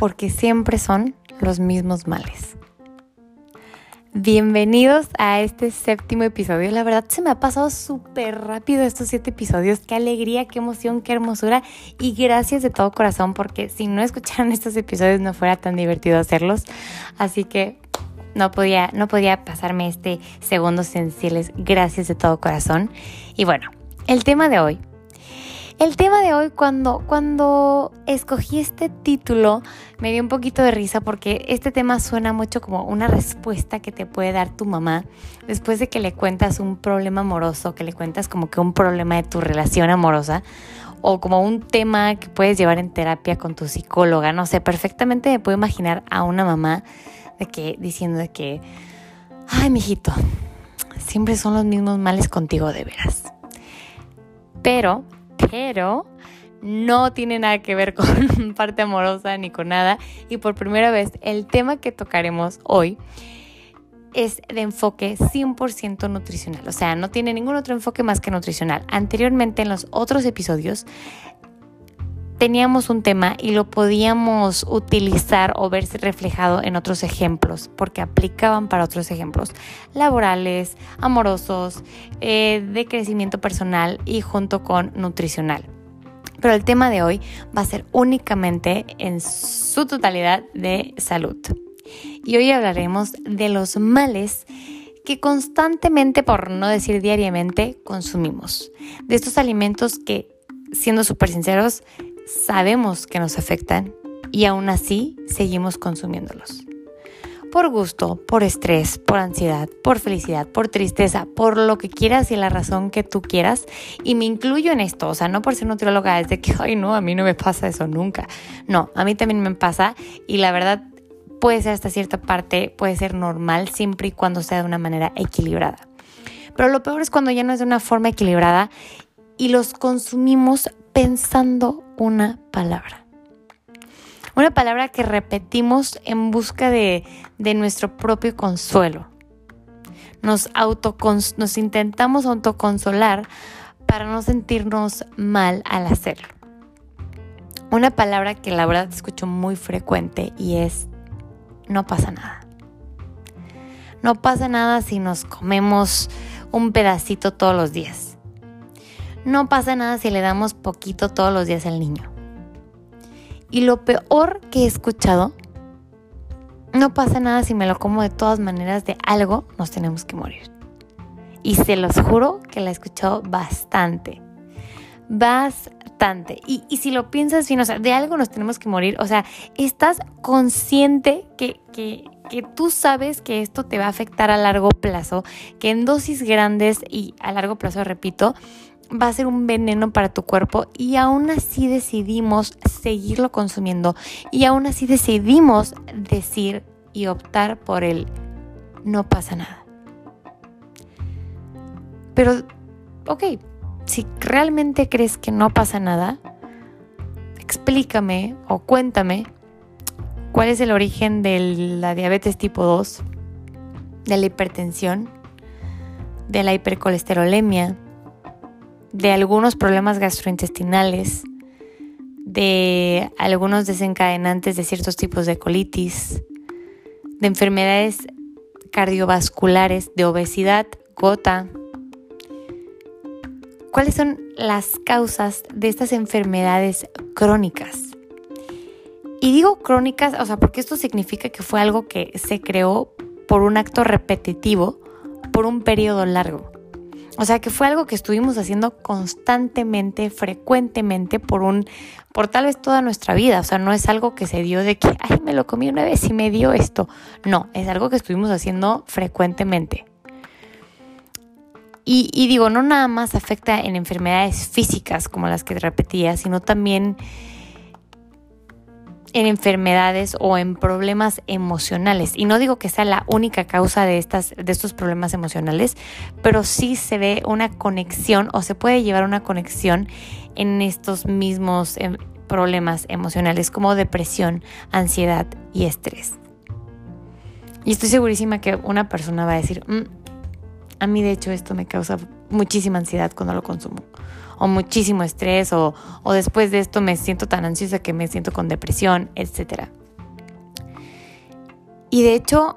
porque siempre son los mismos males. Bienvenidos a este séptimo episodio. La verdad se me ha pasado súper rápido estos siete episodios. Qué alegría, qué emoción, qué hermosura. Y gracias de todo corazón porque si no escucharan estos episodios no fuera tan divertido hacerlos. Así que no podía, no podía pasarme este segundo sencilles. Gracias de todo corazón. Y bueno, el tema de hoy el tema de hoy, cuando, cuando escogí este título, me dio un poquito de risa porque este tema suena mucho como una respuesta que te puede dar tu mamá después de que le cuentas un problema amoroso, que le cuentas como que un problema de tu relación amorosa o como un tema que puedes llevar en terapia con tu psicóloga. No sé, perfectamente me puedo imaginar a una mamá de que diciendo de que, ay, mijito, siempre son los mismos males contigo de veras. Pero pero no tiene nada que ver con parte amorosa ni con nada. Y por primera vez, el tema que tocaremos hoy es de enfoque 100% nutricional. O sea, no tiene ningún otro enfoque más que nutricional. Anteriormente, en los otros episodios, teníamos un tema y lo podíamos utilizar o verse reflejado en otros ejemplos, porque aplicaban para otros ejemplos laborales, amorosos, eh, de crecimiento personal y junto con nutricional. Pero el tema de hoy va a ser únicamente en su totalidad de salud. Y hoy hablaremos de los males que constantemente, por no decir diariamente, consumimos. De estos alimentos que, siendo súper sinceros, sabemos que nos afectan y aún así seguimos consumiéndolos. Por gusto, por estrés, por ansiedad, por felicidad, por tristeza, por lo que quieras y la razón que tú quieras. Y me incluyo en esto, o sea, no por ser nutrióloga, es de que, ay, no, a mí no me pasa eso nunca. No, a mí también me pasa y la verdad puede ser hasta cierta parte, puede ser normal siempre y cuando sea de una manera equilibrada. Pero lo peor es cuando ya no es de una forma equilibrada y los consumimos pensando una palabra. Una palabra que repetimos en busca de, nuestro propio consuelo. Nos, nos intentamos autoconsolar para no sentirnos mal al hacerlo. Una palabra que la verdad escucho muy frecuente y es no pasa nada. No pasa nada si nos comemos un pedacito todos los días. No pasa nada si le damos poquito todos los días al niño. Y lo peor que he escuchado, no pasa nada si me lo como de todas maneras, de algo nos tenemos que morir. Y se los juro que la he escuchado bastante. Bastante. Y, si lo piensas bien, o sea, de algo nos tenemos que morir. O sea, estás consciente que, que, que tú sabes que esto te va a afectar a largo plazo, que en dosis grandes y a largo plazo, repito, va a ser un veneno para tu cuerpo y aún así decidimos seguirlo consumiendo y aún así decidimos decir y optar por el no pasa nada. Pero, ok, si realmente crees que no pasa nada, explícame o cuéntame cuál es el origen de la diabetes tipo 2, de la hipertensión, de la hipercolesterolemia, de algunos problemas gastrointestinales, de algunos desencadenantes de ciertos tipos de colitis, de enfermedades cardiovasculares, de obesidad, gota. ¿Cuáles son las causas de estas enfermedades crónicas? Y digo crónicas, o sea, porque esto significa que fue algo que se creó por un acto repetitivo por un periodo largo. O sea, que fue algo que estuvimos haciendo constantemente, frecuentemente por un por tal vez toda nuestra vida, o sea, no es algo que se dio de que, ay, me lo comí una vez y me dio esto. No, es algo que estuvimos haciendo frecuentemente. Y, digo, no nada más afecta en enfermedades físicas como las que repetía, sino también en enfermedades o en problemas emocionales. Y no digo que sea la única causa de, estas, de estos problemas emocionales, pero sí se ve una conexión o se puede llevar una conexión en estos mismos em, problemas emocionales como depresión, ansiedad y estrés. Y estoy segurísima que una persona va a decir, mm, a mí de hecho esto me causa muchísima ansiedad cuando lo consumo o muchísimo estrés o, después de esto me siento tan ansiosa que me siento con depresión, etc. Y de hecho,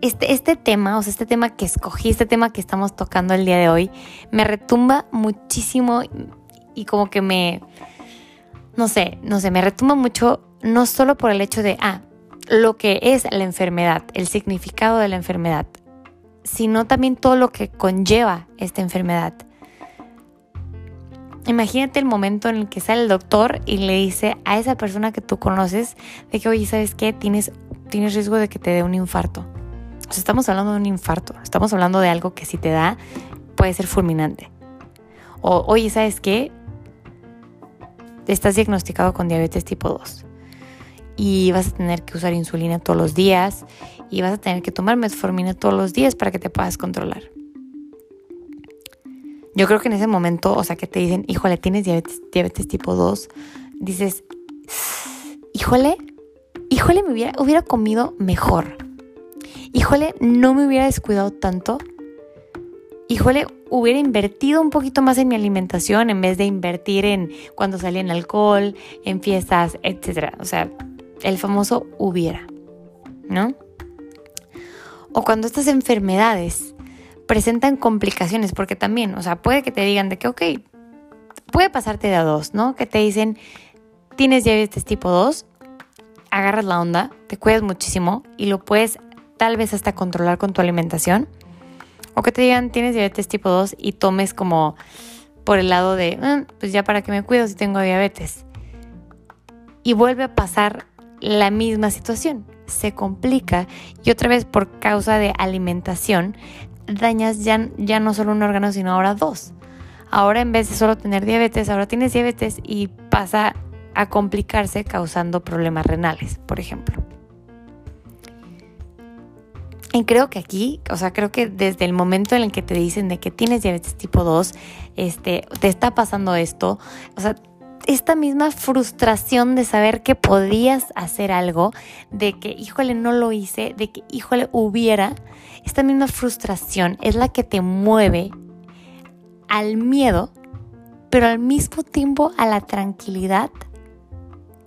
este, este tema, o sea, este tema que escogí, este tema que estamos tocando el día de hoy, me retumba muchísimo y como que me, no sé, no sé, me retumba mucho, no solo por el hecho de, ah, lo que es la enfermedad, el significado de la enfermedad, sino también todo lo que conlleva esta enfermedad. Imagínate el momento en el que sale el doctor y le dice a esa persona que tú conoces de que, oye, ¿sabes qué? Tienes, tienes riesgo de que te dé un infarto. O sea, estamos hablando de un infarto, estamos hablando de algo que si te da puede ser fulminante. O, oye, ¿sabes qué? Estás diagnosticado con diabetes tipo 2 y vas a tener que usar insulina todos los días y vas a tener que tomar metformina todos los días para que te puedas controlar. Yo creo que en ese momento, o sea, que te dicen, híjole, tienes diabetes, tipo 2, dices, híjole, híjole, me hubiera, hubiera comido mejor. Híjole, no me hubiera descuidado tanto. Híjole, hubiera invertido un poquito más en mi alimentación en vez de invertir en cuando salía en alcohol, en fiestas, etc. O sea, el famoso hubiera, ¿no? O cuando estas enfermedades presentan complicaciones, porque también, o sea, puede que te digan de que, ok, puede pasarte de a dos, ¿no? Que te dicen, tienes diabetes tipo 2, agarras la onda, te cuidas muchísimo y lo puedes tal vez hasta controlar con tu alimentación. O que te digan, tienes diabetes tipo 2 y tomes como por el lado de, ah, pues ya para que me cuido si tengo diabetes. Y vuelve a pasar la misma situación. Se complica y otra vez por causa de alimentación dañas ya, ya no solo un órgano, sino ahora dos. Ahora en vez de solo tener diabetes, ahora tienes diabetes y pasa a complicarse causando problemas renales, por ejemplo. Y creo que aquí, o sea, creo que desde el momento en el que te dicen de que tienes diabetes tipo 2, este, te está pasando esto, o sea, esta misma frustración de saber que podías hacer algo, de que, híjole, no lo hice, de que, híjole, hubiera, esta misma frustración es la que te mueve al miedo, pero al mismo tiempo a la tranquilidad,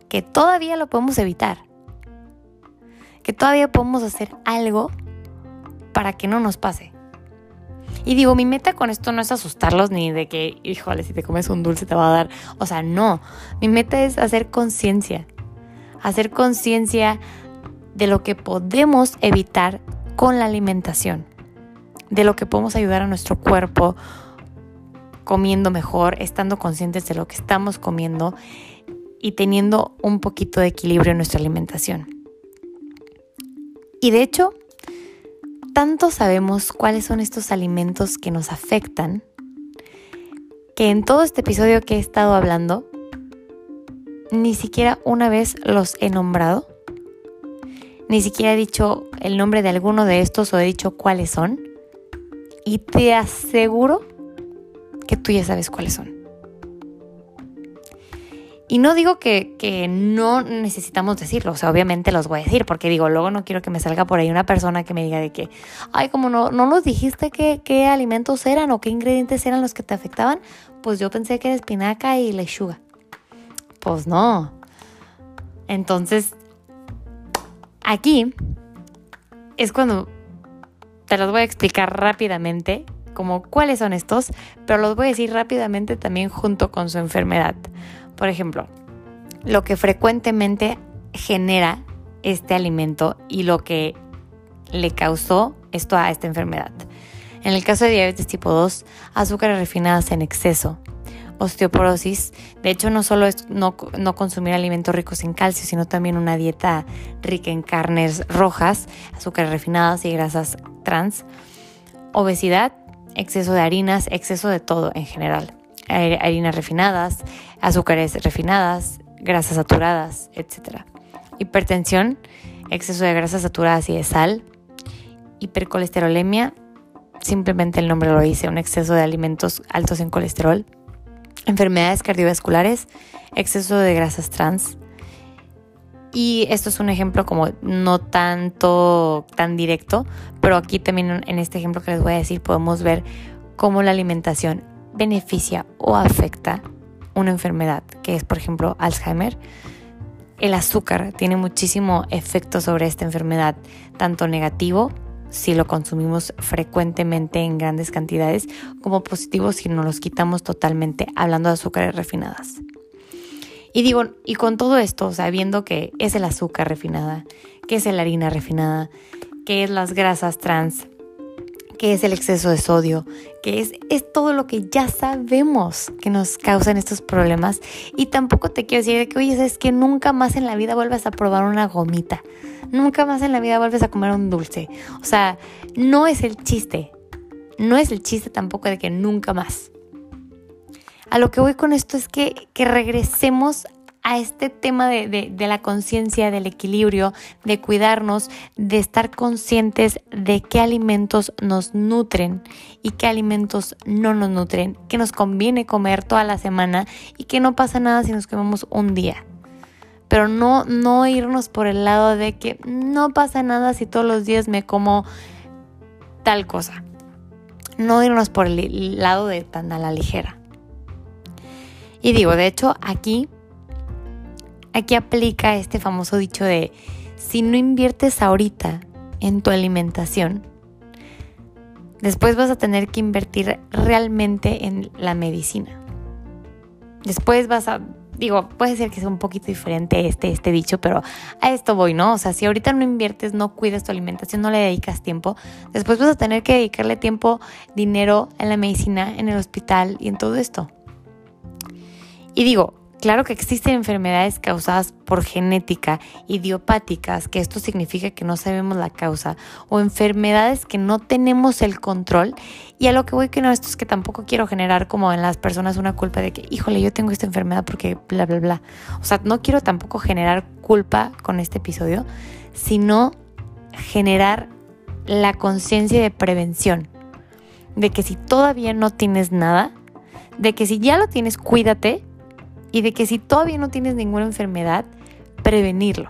que todavía lo podemos evitar, que todavía podemos hacer algo para que no nos pase. Y digo, mi meta con esto no es asustarlos ni de que, híjole, si te comes un dulce te va a dar. O sea, no. Mi meta es hacer conciencia. Hacer conciencia de lo que podemos evitar con la alimentación. De lo que podemos ayudar a nuestro cuerpo comiendo mejor, estando conscientes de lo que estamos comiendo y teniendo un poquito de equilibrio en nuestra alimentación. Y de hecho, tanto sabemos cuáles son estos alimentos que nos afectan, que en todo este episodio que he estado hablando, ni siquiera una vez los he nombrado, ni siquiera he dicho el nombre de alguno de estos o he dicho cuáles son, y te aseguro que tú ya sabes cuáles son. Y no digo que, no necesitamos decirlo, o sea, obviamente los voy a decir, porque digo, luego no quiero que me salga por ahí una persona que me diga de que, ay, como no, no nos dijiste qué alimentos eran o qué ingredientes eran los que te afectaban, pues yo pensé que era espinaca y lechuga. Pues no. Entonces, aquí es cuando te los voy a explicar rápidamente, como cuáles son estos, pero los voy a decir rápidamente también junto con su enfermedad. Por ejemplo, lo que frecuentemente genera este alimento y lo que le causó esto a esta enfermedad. En el caso de diabetes tipo 2, azúcares refinadas en exceso, osteoporosis. De hecho, no solo es no, no, consumir alimentos ricos en calcio, sino también una dieta rica en carnes rojas, azúcares refinadas y grasas trans. Obesidad, exceso de harinas, exceso de todo en general harinas refinadas, azúcares refinadas, grasas saturadas, etc. Hipertensión, exceso de grasas saturadas y de sal. Hipercolesterolemia, simplemente el nombre lo dice, un exceso de alimentos altos en colesterol. Enfermedades cardiovasculares, exceso de grasas trans. Y esto es un ejemplo como no tanto tan directo, pero aquí también en este ejemplo que les voy a decir podemos ver cómo la alimentación beneficia o afecta una enfermedad, que es por ejemplo Alzheimer, el azúcar tiene muchísimo efecto sobre esta enfermedad, tanto negativo si lo consumimos frecuentemente en grandes cantidades, como positivo si nos los quitamos totalmente, hablando de azúcares refinadas. Y digo, y con todo esto, sabiendo que es el azúcar refinada, que es la harina refinada, que es las grasas trans, que es el exceso de sodio, que es, es todo lo que ya sabemos que nos causan estos problemas. Y tampoco te quiero decir que, oye, es que nunca más en la vida vuelvas a probar una gomita, nunca más en la vida vuelves a comer un dulce. O sea, no es el chiste, no es el chiste tampoco de que nunca más. A lo que voy con esto es que, que regresemos a este tema de, la conciencia, del equilibrio, de cuidarnos, de estar conscientes de qué alimentos nos nutren y qué alimentos no nos nutren, que nos conviene comer toda la semana y que no pasa nada si nos comemos un día. Pero no, no irnos por el lado de que no pasa nada si todos los días me como tal cosa. No irnos por el lado de tan a la ligera. Y digo, de hecho, aquí Aquí aplica este famoso dicho de, si no inviertes ahorita en tu alimentación, después vas a tener que invertir realmente en la medicina. Después vas a, digo, puede ser que sea un poquito diferente este, este dicho, pero a esto voy, ¿no? O sea, si ahorita no inviertes, no cuidas tu alimentación, no le dedicas tiempo, después vas a tener que dedicarle tiempo, dinero en la medicina, en el hospital y en todo esto. Y digo, Claro que existen enfermedades causadas por genética, idiopáticas, que esto significa que no sabemos la causa, o enfermedades que no tenemos el control. Y a lo que voy que no, esto es que tampoco quiero generar como en las personas una culpa de que, híjole, yo tengo esta enfermedad porque bla, bla, bla. O sea, no quiero tampoco generar culpa con este episodio, sino generar la conciencia de prevención. De que si todavía no tienes nada, de que si ya lo tienes, cuídate y de que si todavía no tienes ninguna enfermedad, prevenirlo.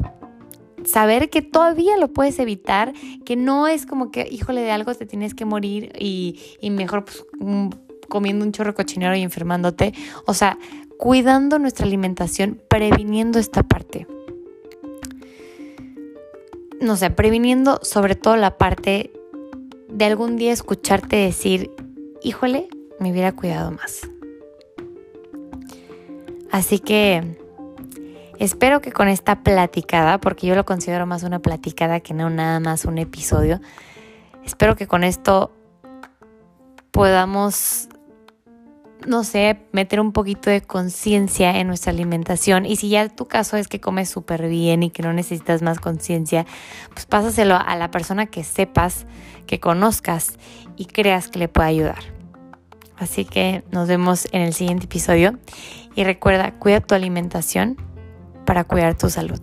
Saber que todavía lo puedes evitar, que no es como que, híjole, de algo te tienes que morir y, mejor pues, comiendo un chorro cochinero y enfermándote. O sea, cuidando nuestra alimentación, previniendo esta parte. No sé, previniendo sobre todo la parte de algún día escucharte decir, híjole, me hubiera cuidado más. Así que espero que con esta platicada, porque yo lo considero más una platicada que no nada más un episodio, espero que con esto podamos, no sé, meter un poquito de conciencia en nuestra alimentación. Y si ya tu caso es que comes súper bien y que no necesitas más conciencia, pues pásaselo a la persona que sepas, que conozcas y creas que le pueda ayudar. Así que nos vemos en el siguiente episodio y recuerda, cuida tu alimentación para cuidar tu salud.